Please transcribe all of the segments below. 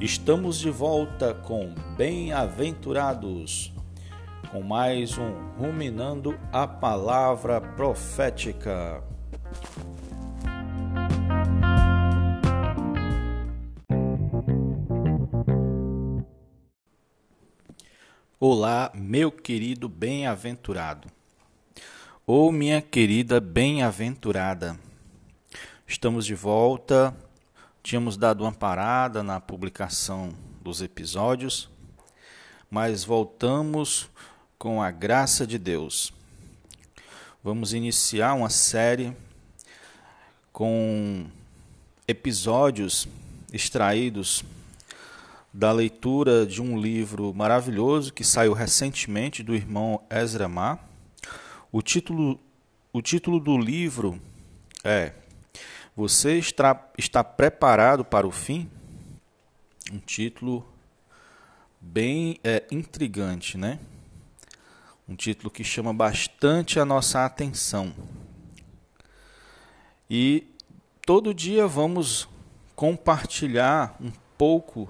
Estamos de volta com Bem-aventurados, com mais um Ruminando a Palavra Profética. Olá, meu querido bem-aventurado, ou minha querida bem-aventurada. Estamos de volta Tínhamos dado uma parada na publicação dos episódios, mas voltamos com a graça de Deus. Vamos iniciar uma série com episódios extraídos da leitura de um livro maravilhoso que saiu recentemente do irmão Ezra Mar. O título, o título do livro é você está, está preparado para o fim? Um título bem é, intrigante, né? Um título que chama bastante a nossa atenção. E todo dia vamos compartilhar um pouco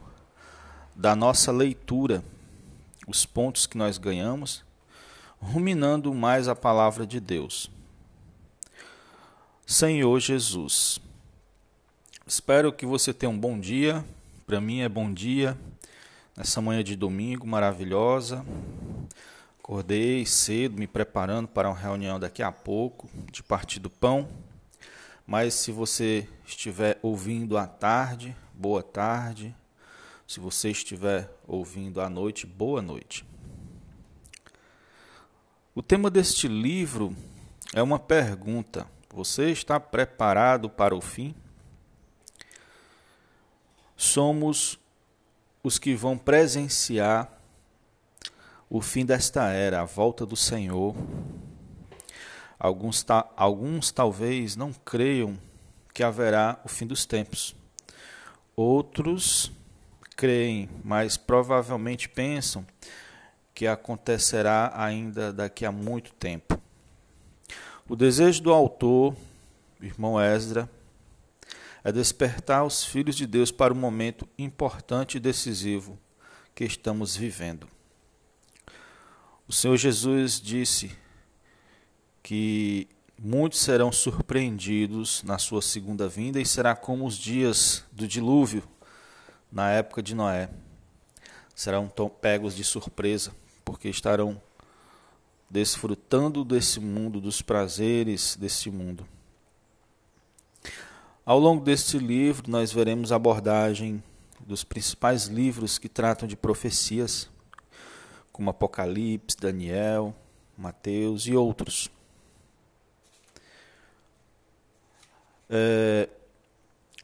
da nossa leitura, os pontos que nós ganhamos, ruminando mais a palavra de Deus. Senhor Jesus. Espero que você tenha um bom dia. Para mim é bom dia. Nessa manhã de domingo maravilhosa. Acordei cedo, me preparando para uma reunião daqui a pouco de partir do pão. Mas se você estiver ouvindo à tarde, boa tarde. Se você estiver ouvindo à noite, boa noite. O tema deste livro é uma pergunta você está preparado para o fim? Somos os que vão presenciar o fim desta era, a volta do Senhor. Alguns, ta alguns talvez não creiam que haverá o fim dos tempos. Outros creem, mas provavelmente pensam que acontecerá ainda daqui a muito tempo. O desejo do autor, irmão Esdra, é despertar os filhos de Deus para o momento importante e decisivo que estamos vivendo. O Senhor Jesus disse que muitos serão surpreendidos na sua segunda vinda e será como os dias do dilúvio na época de Noé. Serão pegos de surpresa, porque estarão desfrutando desse mundo, dos prazeres desse mundo. Ao longo deste livro, nós veremos a abordagem dos principais livros que tratam de profecias, como Apocalipse, Daniel, Mateus e outros. É,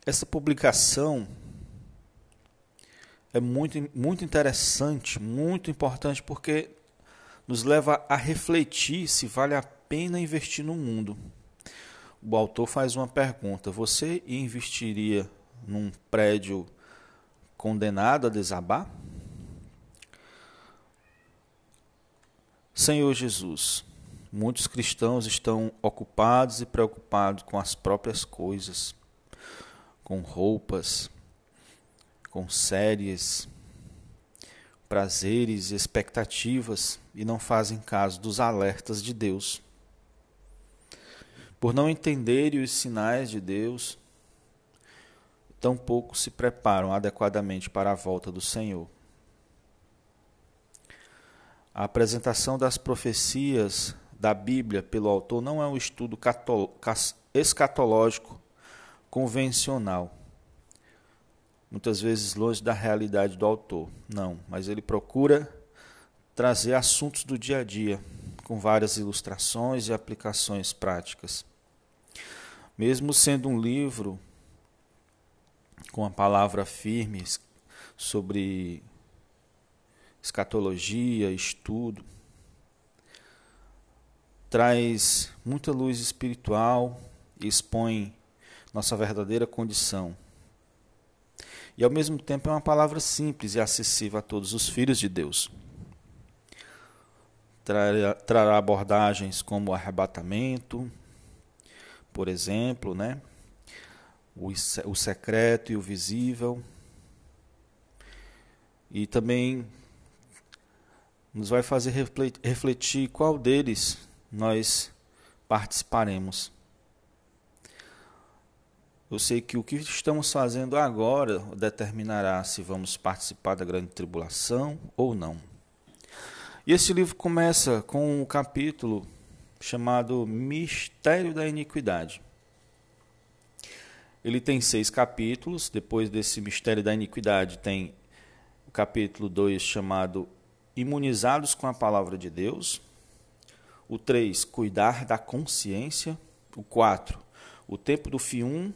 essa publicação é muito, muito interessante, muito importante, porque nos leva a refletir se vale a pena investir no mundo. O autor faz uma pergunta: você investiria num prédio condenado a desabar? Senhor Jesus, muitos cristãos estão ocupados e preocupados com as próprias coisas, com roupas, com séries, prazeres expectativas e não fazem caso dos alertas de Deus. Por não entenderem os sinais de Deus, tampouco se preparam adequadamente para a volta do Senhor. A apresentação das profecias da Bíblia pelo autor não é um estudo escatológico convencional muitas vezes longe da realidade do autor. Não, mas ele procura trazer assuntos do dia a dia, com várias ilustrações e aplicações práticas. Mesmo sendo um livro com a palavra firme sobre escatologia, estudo, traz muita luz espiritual e expõe nossa verdadeira condição e ao mesmo tempo é uma palavra simples e acessível a todos os filhos de Deus. Trará, trará abordagens como arrebatamento, por exemplo, né? o, o secreto e o visível, e também nos vai fazer refletir qual deles nós participaremos. Eu sei que o que estamos fazendo agora determinará se vamos participar da grande tribulação ou não. E esse livro começa com um capítulo chamado Mistério da Iniquidade. Ele tem seis capítulos. Depois desse Mistério da Iniquidade, tem o capítulo 2 chamado Imunizados com a Palavra de Deus. O 3, Cuidar da Consciência. O 4, O Tempo do Fim 1.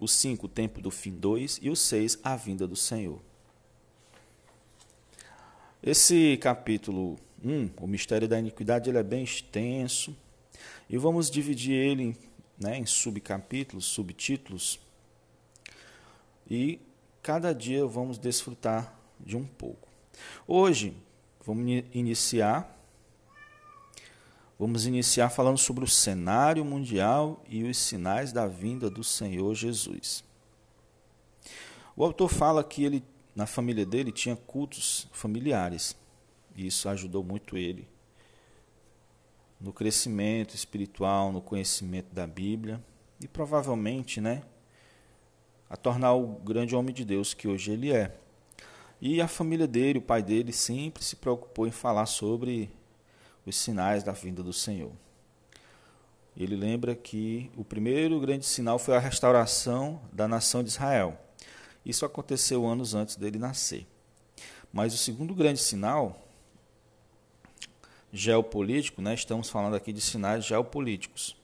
O 5, O Tempo do Fim 2. E o 6, A Vinda do Senhor. Esse capítulo 1, o mistério da iniquidade, ele é bem extenso e vamos dividir ele né, em subcapítulos, subtítulos e cada dia vamos desfrutar de um pouco. Hoje vamos iniciar vamos iniciar falando sobre o cenário mundial e os sinais da vinda do Senhor Jesus. O autor fala que ele na família dele tinha cultos familiares. E isso ajudou muito ele no crescimento espiritual, no conhecimento da Bíblia e provavelmente, né, a tornar o grande homem de Deus que hoje ele é. E a família dele, o pai dele, sempre se preocupou em falar sobre os sinais da vinda do Senhor. Ele lembra que o primeiro grande sinal foi a restauração da nação de Israel. Isso aconteceu anos antes dele nascer. Mas o segundo grande sinal geopolítico, né, estamos falando aqui de sinais geopolíticos,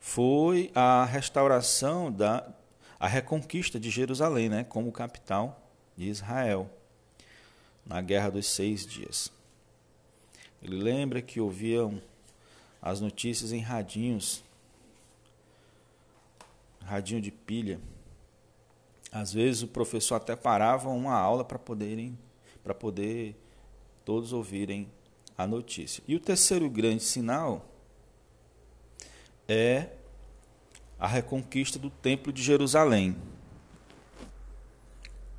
foi a restauração da a reconquista de Jerusalém, né, como capital de Israel, na Guerra dos Seis Dias. Ele lembra que ouviam as notícias em radinhos, radinho de pilha, às vezes o professor até parava uma aula para poderem para poder todos ouvirem a notícia. E o terceiro grande sinal é a reconquista do Templo de Jerusalém,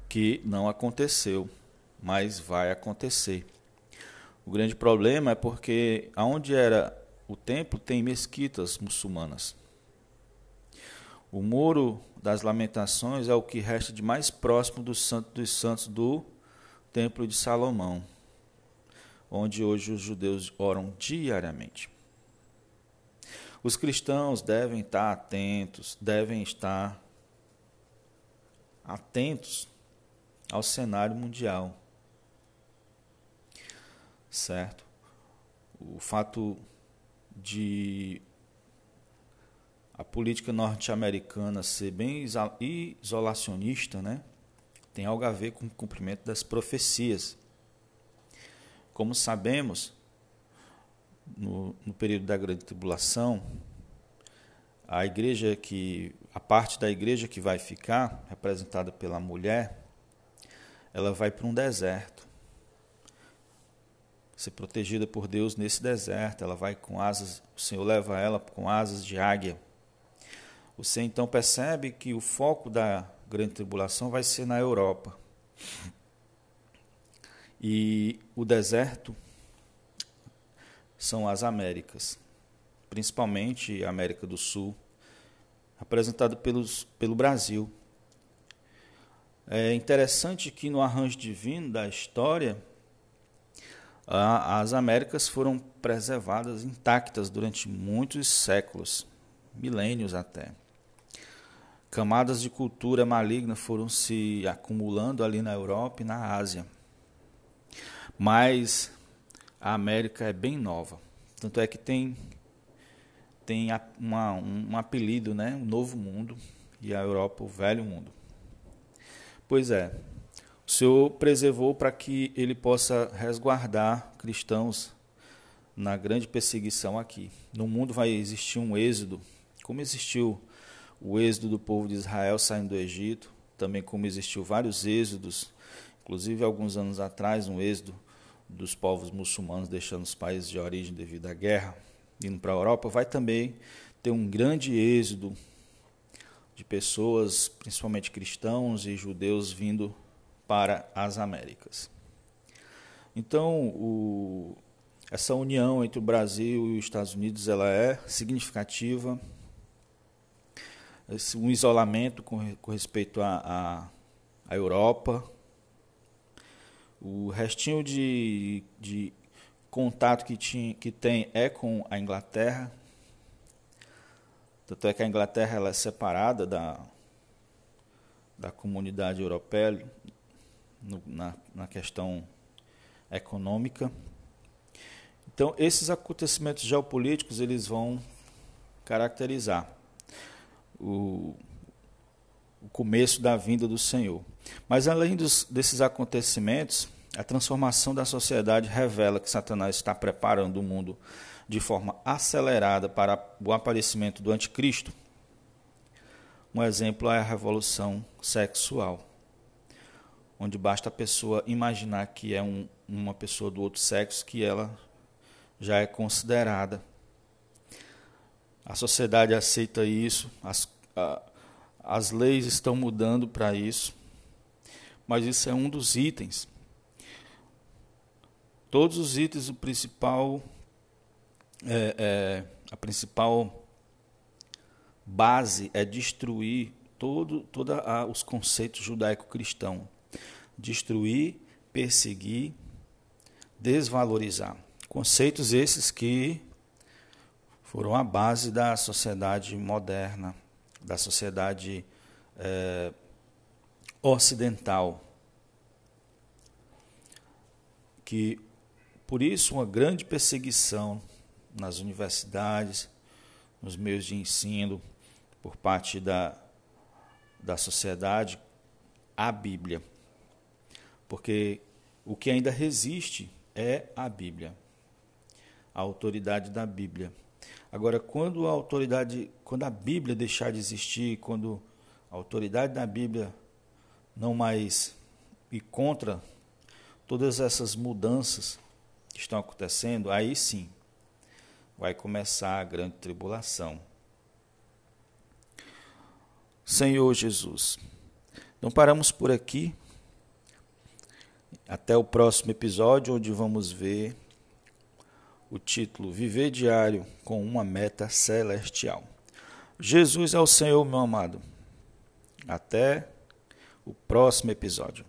que não aconteceu, mas vai acontecer. O grande problema é porque aonde era o templo tem mesquitas muçulmanas. O Muro das Lamentações é o que resta de mais próximo do Santo dos Santos do Templo de Salomão, onde hoje os judeus oram diariamente. Os cristãos devem estar atentos, devem estar atentos ao cenário mundial. Certo? O fato de a política norte-americana ser bem isolacionista, né, tem algo a ver com o cumprimento das profecias. Como sabemos, no, no período da grande tribulação, a igreja que a parte da igreja que vai ficar, representada pela mulher, ela vai para um deserto. Ser protegida por Deus nesse deserto, ela vai com asas, o Senhor leva ela com asas de águia você então percebe que o foco da grande tribulação vai ser na Europa. E o deserto são as Américas, principalmente a América do Sul, representado pelos, pelo Brasil. É interessante que no arranjo divino da história, a, as Américas foram preservadas intactas durante muitos séculos, milênios até. Camadas de cultura maligna foram se acumulando ali na Europa e na Ásia. Mas a América é bem nova. Tanto é que tem, tem uma, um, um apelido, né? o Novo Mundo, e a Europa, o Velho Mundo. Pois é, o Senhor preservou para que ele possa resguardar cristãos na grande perseguição aqui. No mundo vai existir um êxodo, como existiu o êxodo do povo de Israel saindo do Egito, também como existiu vários êxodos, inclusive alguns anos atrás, um êxodo dos povos muçulmanos deixando os países de origem devido à guerra, indo para a Europa, vai também ter um grande êxodo de pessoas, principalmente cristãos e judeus, vindo para as Américas. Então, o, essa união entre o Brasil e os Estados Unidos ela é significativa. Um isolamento com, com respeito à Europa. O restinho de, de contato que, tinha, que tem é com a Inglaterra. Tanto é que a Inglaterra ela é separada da, da comunidade europeia no, na, na questão econômica. Então, esses acontecimentos geopolíticos eles vão caracterizar o, o começo da vinda do Senhor. Mas além dos, desses acontecimentos, a transformação da sociedade revela que Satanás está preparando o mundo de forma acelerada para o aparecimento do anticristo. Um exemplo é a revolução sexual, onde basta a pessoa imaginar que é um, uma pessoa do outro sexo que ela já é considerada. A sociedade aceita isso, as, a, as leis estão mudando para isso, mas isso é um dos itens. Todos os itens, o principal, é, é, a principal base é destruir todo, todos os conceitos judaico-cristãos. Destruir, perseguir, desvalorizar. Conceitos esses que foram a base da sociedade moderna, da sociedade é, ocidental. Que, por isso, uma grande perseguição nas universidades, nos meios de ensino, por parte da, da sociedade, à Bíblia. Porque o que ainda resiste é a Bíblia a autoridade da Bíblia. Agora, quando a autoridade, quando a Bíblia deixar de existir, quando a autoridade da Bíblia não mais ir contra todas essas mudanças que estão acontecendo, aí sim vai começar a grande tribulação. Senhor Jesus, então paramos por aqui. Até o próximo episódio, onde vamos ver o título Viver Diário com uma Meta Celestial. Jesus é o Senhor, meu amado. Até o próximo episódio.